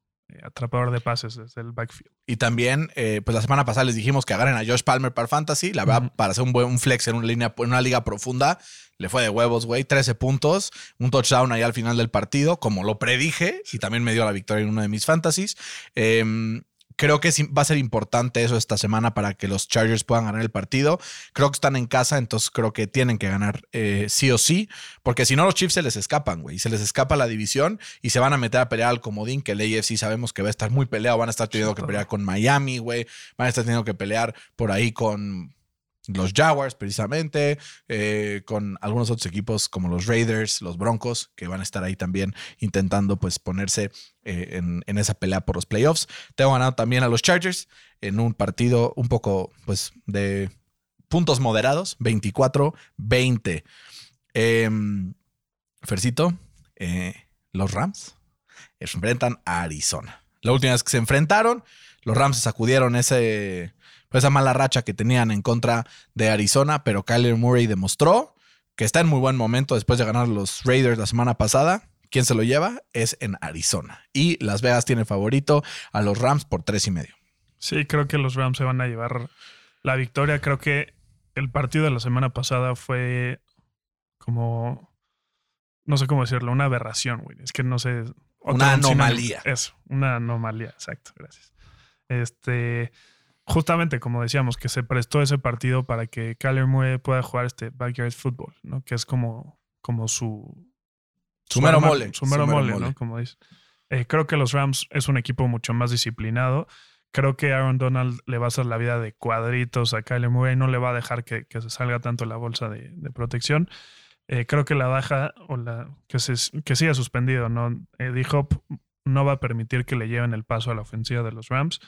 atrapador de pases desde el backfield. Y también, eh, pues la semana pasada les dijimos que agarren a Josh Palmer para Fantasy. La verdad, para hacer un buen un flex en una, línea, en una liga profunda, le fue de huevos, güey. 13 puntos, un touchdown ahí al final del partido, como lo predije, y también me dio la victoria en uno de mis fantasies. Em, creo que va a ser importante eso esta semana para que los Chargers puedan ganar el partido. Creo que están en casa, entonces creo que tienen que ganar eh, sí o sí, porque si no los Chiefs se les escapan, güey. Se les escapa la división y se van a meter a pelear al comodín, que el AFC sabemos que va a estar muy peleado. Van a estar teniendo que pelear con Miami, güey. Van a estar teniendo que pelear por ahí con los Jaguars, precisamente, eh, con algunos otros equipos como los Raiders, los Broncos, que van a estar ahí también intentando pues ponerse eh, en, en esa pelea por los playoffs. Tengo ganado también a los Chargers en un partido un poco pues de puntos moderados, 24-20. Em, Fercito, eh, los Rams enfrentan a Arizona. La última vez que se enfrentaron, los Rams sacudieron ese, esa mala racha que tenían en contra de Arizona, pero Kyler Murray demostró que está en muy buen momento después de ganar los Raiders la semana pasada. ¿Quién se lo lleva? Es en Arizona. Y Las Vegas tiene favorito a los Rams por tres y medio. Sí, creo que los Rams se van a llevar la victoria. Creo que el partido de la semana pasada fue como, no sé cómo decirlo, una aberración, güey. Es que no sé. Una anomalía. Eso, una anomalía, exacto, gracias. Este, justamente como decíamos, que se prestó ese partido para que Kyler Murray pueda jugar este backyard football, ¿no? Que es como, como su, Su mero arma- mole. Su mero mole, ¿no? Como dices. Eh, creo que los Rams es un equipo mucho más disciplinado. Creo que Aaron Donald le va a hacer la vida de cuadritos a Kyler Murray. No le va a dejar que, que se salga tanto la bolsa de, de protección. Eh, creo que la baja o la que, se, que siga suspendido, ¿no? Eh, D-Hop no va a permitir que le lleven el paso a la ofensiva de los Rams.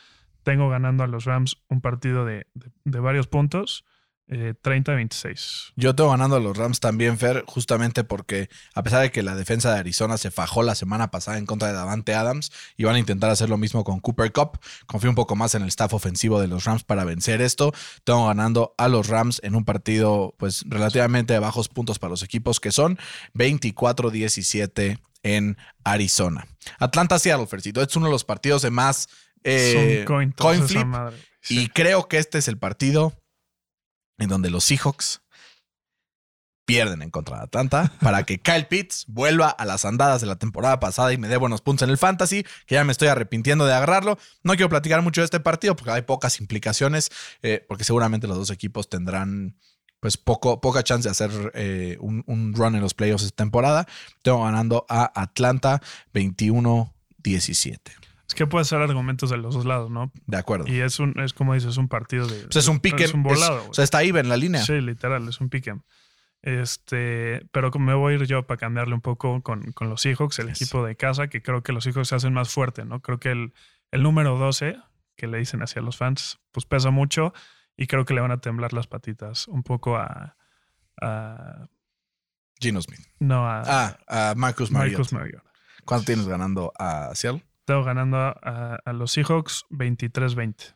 Tengo ganando a los Rams un partido de, de- varios puntos, eh, 30-26. Yo tengo ganando a los Rams también, Fer, justamente porque a pesar de que la defensa de Arizona se fajó la semana pasada en contra de Davante Adams y van a intentar hacer lo mismo con Cooper Cup, confío un poco más en el staff ofensivo de los Rams para vencer esto. Tengo ganando a los Rams en un partido pues relativamente de bajos puntos para los equipos que son 24-17 en Arizona. Atlanta-Seattle, Fercito, es uno de los partidos de más eh, coin toss coin esa flip madre, güey. Sí. y creo que este es el partido en donde los Seahawks pierden en contra de Atlanta para que Kyle Pitts vuelva a las andadas de la temporada pasada y me dé buenos puntos en el fantasy, que ya me estoy arrepintiendo de agarrarlo. No quiero platicar mucho de este partido porque hay pocas implicaciones, eh, porque seguramente los dos equipos tendrán pues poco, poca chance de hacer eh, un, un run en los playoffs esta temporada. Tengo ganando a Atlanta 21-17. Es que puede ser argumentos de los dos lados, ¿no? De acuerdo. Y es un, es como dices, un partido de. Pues es un pique. Es un volado, es- o sea, está ahí en la línea. Sí, literal, es un pick 'em. Este, pero me voy a ir yo para cambiarle un poco con, con los Seahawks, el equipo de casa, que creo que los Seahawks se hacen más fuerte, ¿no? Creo que el, el número 12, que le dicen hacia los fans, pues pesa mucho y creo que le van a temblar las patitas un poco a. a- Gino Smith. no, a, Ah, a Marcus Mariota. Marcus Mariota. ¿Cuánto tienes ganando a Seattle? Ganando a, a- a los Seahawks 23-20.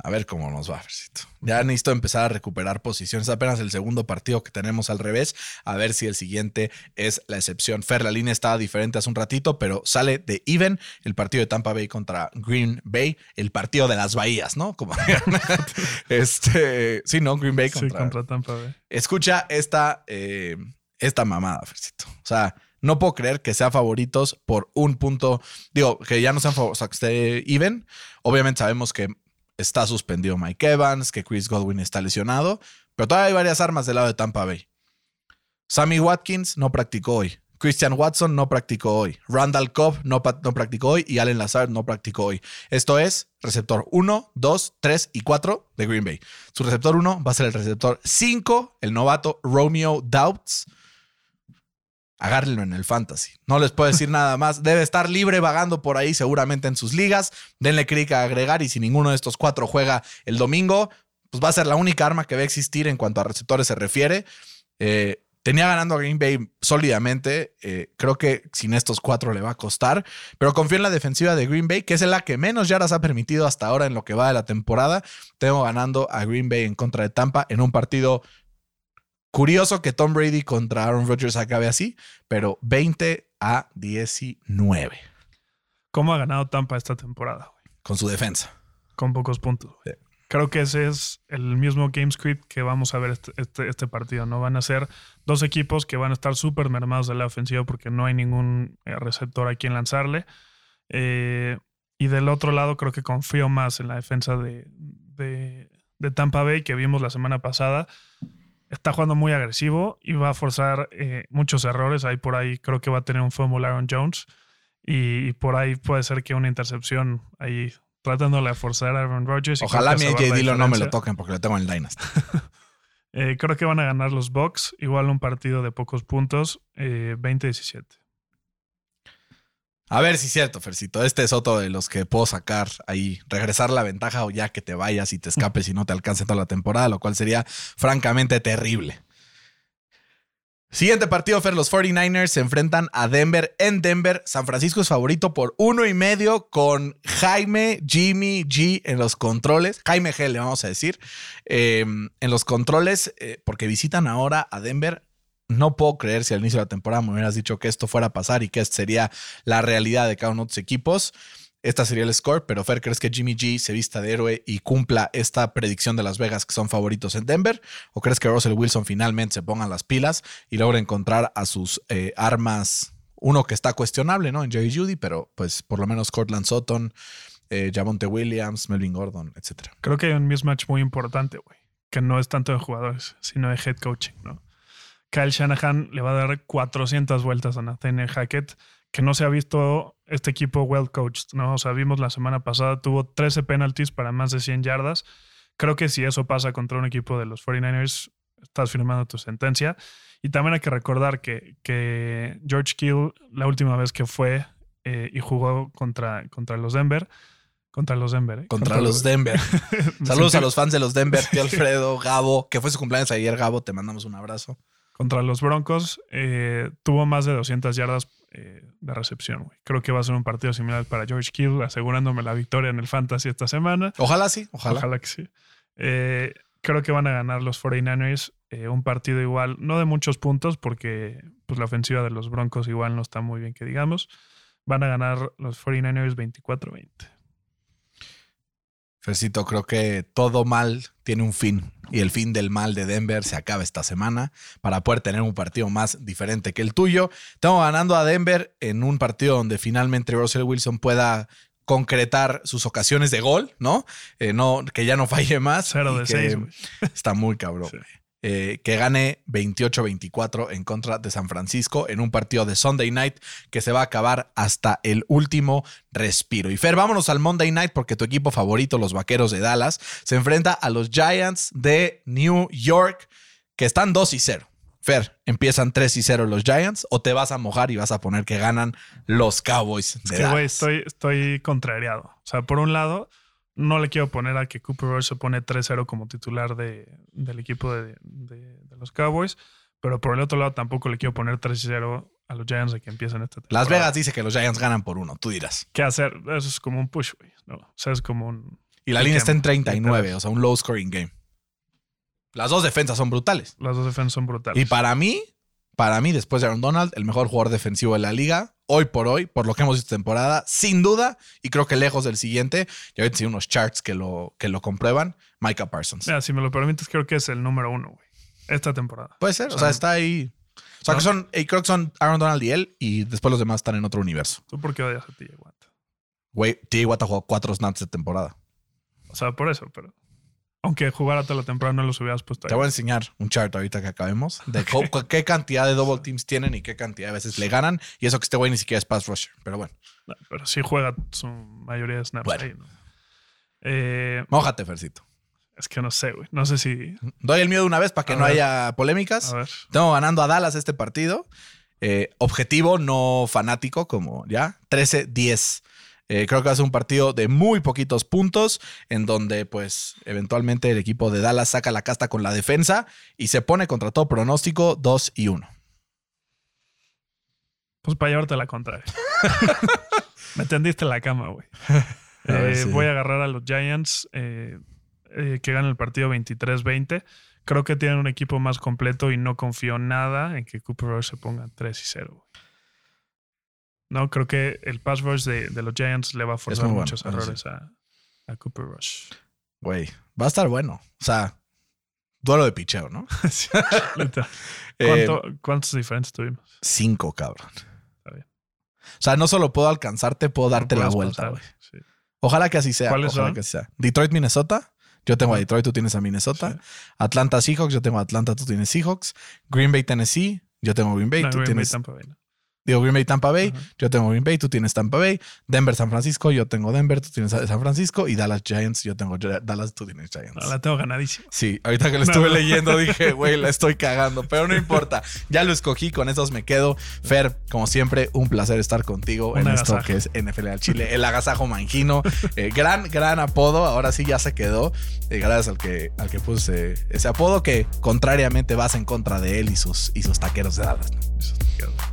A ver cómo nos va, Fercito. Ya necesito empezar a recuperar posiciones. Apenas el segundo partido que tenemos al revés. A ver si el siguiente es la excepción. Fer, la línea estaba diferente hace un ratito, pero sale de even el partido de Tampa Bay contra Green Bay, el partido de las bahías, ¿no? Como este, sí, no, Green Bay Sí, contra, contra Tampa Bay. Escucha esta, eh, esta mamada, Fercito. O sea, no puedo creer que sean favoritos por un punto. Digo, que ya no sean favoritos, o sea, que esté even. Obviamente sabemos que está suspendido Mike Evans, que Chris Godwin está lesionado, pero todavía hay varias armas del lado de Tampa Bay. Sammy Watkins no practicó hoy. Christian Watson no practicó hoy. Randall Cobb no, no practicó hoy. Y Allen Lazard no practicó hoy. Esto es receptor 1, 2, 3 y 4 de Green Bay. Su receptor 1 va a ser el receptor 5, el novato Romeo Doubts. Agárrenlo en el fantasy. No les puedo decir nada más. Debe estar libre vagando por ahí seguramente en sus ligas. Denle clic a agregar y si ninguno de estos cuatro juega el domingo, pues va a ser la única arma que va a existir en cuanto a receptores se refiere. Eh, tenía ganando a Green Bay sólidamente. Eh, creo que sin estos cuatro le va a costar. Pero confío en la defensiva de Green Bay, que es la que menos yardas ha permitido hasta ahora en lo que va de la temporada. Tengo ganando a Green Bay en contra de Tampa en un partido curioso que Tom Brady contra Aaron Rodgers acabe así, pero 20 a 19 ¿Cómo ha ganado Tampa esta temporada? güey? con su defensa. Con pocos puntos. Sí. Creo que ese es el mismo game script que vamos a ver este, este, este partido. No van a ser dos equipos que van a estar súper mermados de la ofensiva porque no hay ningún eh, receptor a quien lanzarle. Eh, y del otro lado, creo que confío más en la defensa de, de- de Tampa Bay que vimos la semana pasada. Está jugando muy agresivo y va a forzar eh, muchos errores. Ahí por ahí creo que va a tener un fumble Aaron Jones. Y, y por ahí puede ser que una intercepción ahí tratándole de forzar a Aaron Rodgers. Ojalá mi AJ Dillon no me lo toquen porque lo tengo en el Dynasty. Eh, creo que van a ganar los Bucks. Igual un partido de pocos puntos. eh, 20-17. A ver si es cierto, Fercito. Este es otro de los que puedo sacar ahí, regresar la ventaja o ya que te vayas y te escapes y no te alcance toda la temporada, lo cual sería francamente terrible. Siguiente partido, Fer. Los 49ers se enfrentan a Denver en Denver. San Francisco es favorito por uno y medio con Jaime Jimmy G en los controles. Jaime G, le vamos a decir. eh, en los controles, eh, porque visitan ahora a Denver. No puedo creer si al inicio de la temporada me hubieras dicho que esto fuera a pasar y que esta sería la realidad de cada uno de tus equipos. Esta sería el score, pero Fer, ¿crees que Jimmy G se vista de héroe y cumpla esta predicción de Las Vegas que son favoritos en Denver? ¿O crees que Russell Wilson finalmente se ponga las pilas y logre encontrar a sus eh, armas? Uno que está cuestionable, ¿no? En Jerry Judy, pero pues por lo menos Cortland Sutton, eh, Javonte Williams, Melvin Gordon, etcétera. Creo que hay un mismatch muy importante, güey. Que no es tanto de jugadores, sino de head coaching, ¿no? Kyle Shanahan le va a dar 400 vueltas a Nathaniel Hackett, que no se ha visto este equipo well coached, ¿no? O sea, vimos la semana pasada, tuvo 13 penalties para más de 100 yardas. Creo que si eso pasa contra un equipo de los 49ers, estás firmando tu sentencia. Y también hay que recordar que, que George Kill, la última vez que fue eh, y jugó contra, contra los Denver, contra los Denver, ¿eh? Contra los Denver. Saludos a los fans de los Denver, tío Alfredo, Gabo, que fue su cumpleaños ayer, Gabo, te mandamos un abrazo. Contra los Broncos eh, tuvo más de 200 yardas eh, de recepción. Creo que va a ser un partido similar para George Kittle, asegurándome la victoria en el Fantasy esta semana. Ojalá sí, ojalá. Ojalá que sí. Eh, creo que van a ganar los 49ers eh, un partido igual, no de muchos puntos, porque pues, la ofensiva de los Broncos igual no está muy bien, que digamos. Van a ganar los 49ers 24-20. Fercito, creo que todo mal tiene un fin y el fin del mal de Denver se acaba esta semana para poder tener un partido más diferente que el tuyo. Estamos ganando a Denver en un partido donde finalmente Russell Wilson pueda concretar sus ocasiones de gol, ¿no? Eh, no que ya no falle más. Cero de que seis. Está muy cabrón. Sí. Eh, que gane 28-24 en contra de San Francisco en un partido de Sunday Night que se va a acabar hasta el último respiro. Y Fer, vámonos al Monday Night porque tu equipo favorito, los Vaqueros de Dallas, se enfrenta a los Giants de New York que están 2 y 0. Fer, ¿empiezan 3 y 0 los Giants o te vas a mojar y vas a poner que ganan los Cowboys de Es que, güey, estoy, estoy contrariado. O sea, por un lado, no le quiero poner a que Cooper Rush se pone 3-0 como titular de, del equipo de, de- de los Cowboys, pero por el otro lado tampoco le quiero poner 3-0 a los Giants de que empiecen esta temporada. Las Vegas dice que los Giants ganan por uno, tú dirás. ¿Qué hacer? Eso es como un push, güey. ¿no? O sea, es como un... Y la línea está en que 39, pedas. o sea, un low scoring game. Las dos defensas son brutales. Las dos defensas son brutales. Y para mí, para mí, después de Aaron Donald, el mejor jugador defensivo de la liga, hoy por hoy, por lo que hemos visto temporada, sin duda, y creo que lejos del siguiente, ya ahorita sí unos charts que lo, que lo comprueban, Micah Parsons. Mira, si me lo permites, creo que es el número uno, güey. Esta temporada. Puede ser, o o sea, está ahí. O sea, ¿no? que son, y creo que son Aaron Donald y él, y después los demás están en otro universo. ¿Tú por qué odias a TJ Watt? Güey, T. Watt ha jugado cuatro snaps de temporada. O sea, por eso, pero... Aunque jugara toda la temporada no los hubieras puesto Te ahí. voy a enseñar un chart ahorita que acabemos de qué cantidad de double teams tienen y qué cantidad de veces le ganan. Y eso que este güey ni siquiera es pass rusher. Pero bueno, No, pero sí juega su mayoría de snaps Bueno. ahí, ¿no? Eh, mójate, Fercito. es que no sé, güey. No sé si. Doy el miedo una vez para que A no ver. haya polémicas. A ver. Tengo ganando a Dallas este partido. Eh, objetivo, no fanático, como ya. 13-10. Eh, creo que va a ser un partido de muy poquitos puntos, en donde, pues, eventualmente el equipo de Dallas saca la casta con la defensa y se pone contra todo pronóstico 2 y 1. Pues para llevarte la contraria. Me tendiste la cama, güey. Eh, si- Voy a agarrar a los Giants eh, que ganan el partido 23-20. Creo que tienen un equipo más completo y no confío nada en que Cooper Rush se ponga 3 y 0. güey. No, creo que el pass rush de, de los Giants le va a forzar bueno, muchos errores a, a Cooper Rush. Güey, va a estar bueno. O sea, duelo de picheo, ¿no? Sí. Eh, ¿Cuánto- ¿Cuántos diferentes tuvimos? cinco, cabrón. Está bien. O sea, no solo puedo alcanzarte, puedo darte No la vuelta, pasar, güey. sí. Ojalá que así sea. ¿Cuáles ojalá son? que así sea. Detroit, Minnesota. Yo tengo a Detroit, tú tienes a Minnesota. Sí. Atlanta, Seahawks. Yo tengo a Atlanta, tú tienes Seahawks. Green Bay, Tennessee. Yo tengo Green Bay, No, tú Green Bay, tienes. Tampa Bay, no. Digo Green Bay, Tampa Bay. Yo tengo Green Bay, tú tienes Tampa Bay. Denver, San Francisco. Yo tengo Denver, tú tienes San Francisco. Y Dallas Giants, yo tengo Dallas, tú tienes Giants. No, la tengo ganadísima. Sí, ahorita que lo estuve leyendo dije, güey, la estoy cagando, pero no importa. Ya lo escogí, con esos me quedo. Fer, como siempre, un placer estar contigo en esto que es NFL al Chile, el agasajo mangino. Eh, gran, gran apodo, ahora sí ya se quedó. Eh, gracias al que, al que puse ese apodo que contrariamente vas en contra de él y sus, y sus taqueros de Dallas. ¿no?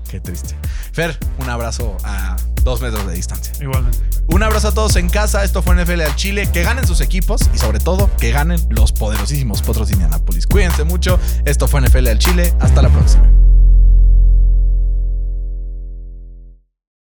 Qué triste. Fer, un abrazo a dos metros de distancia. Igualmente. Un abrazo a todos en casa. Esto fue NFL al Chile. Que ganen sus equipos y sobre todo que ganen los poderosísimos Potros de Indianapolis. Cuídense mucho. Esto fue NFL al Chile. Hasta la próxima.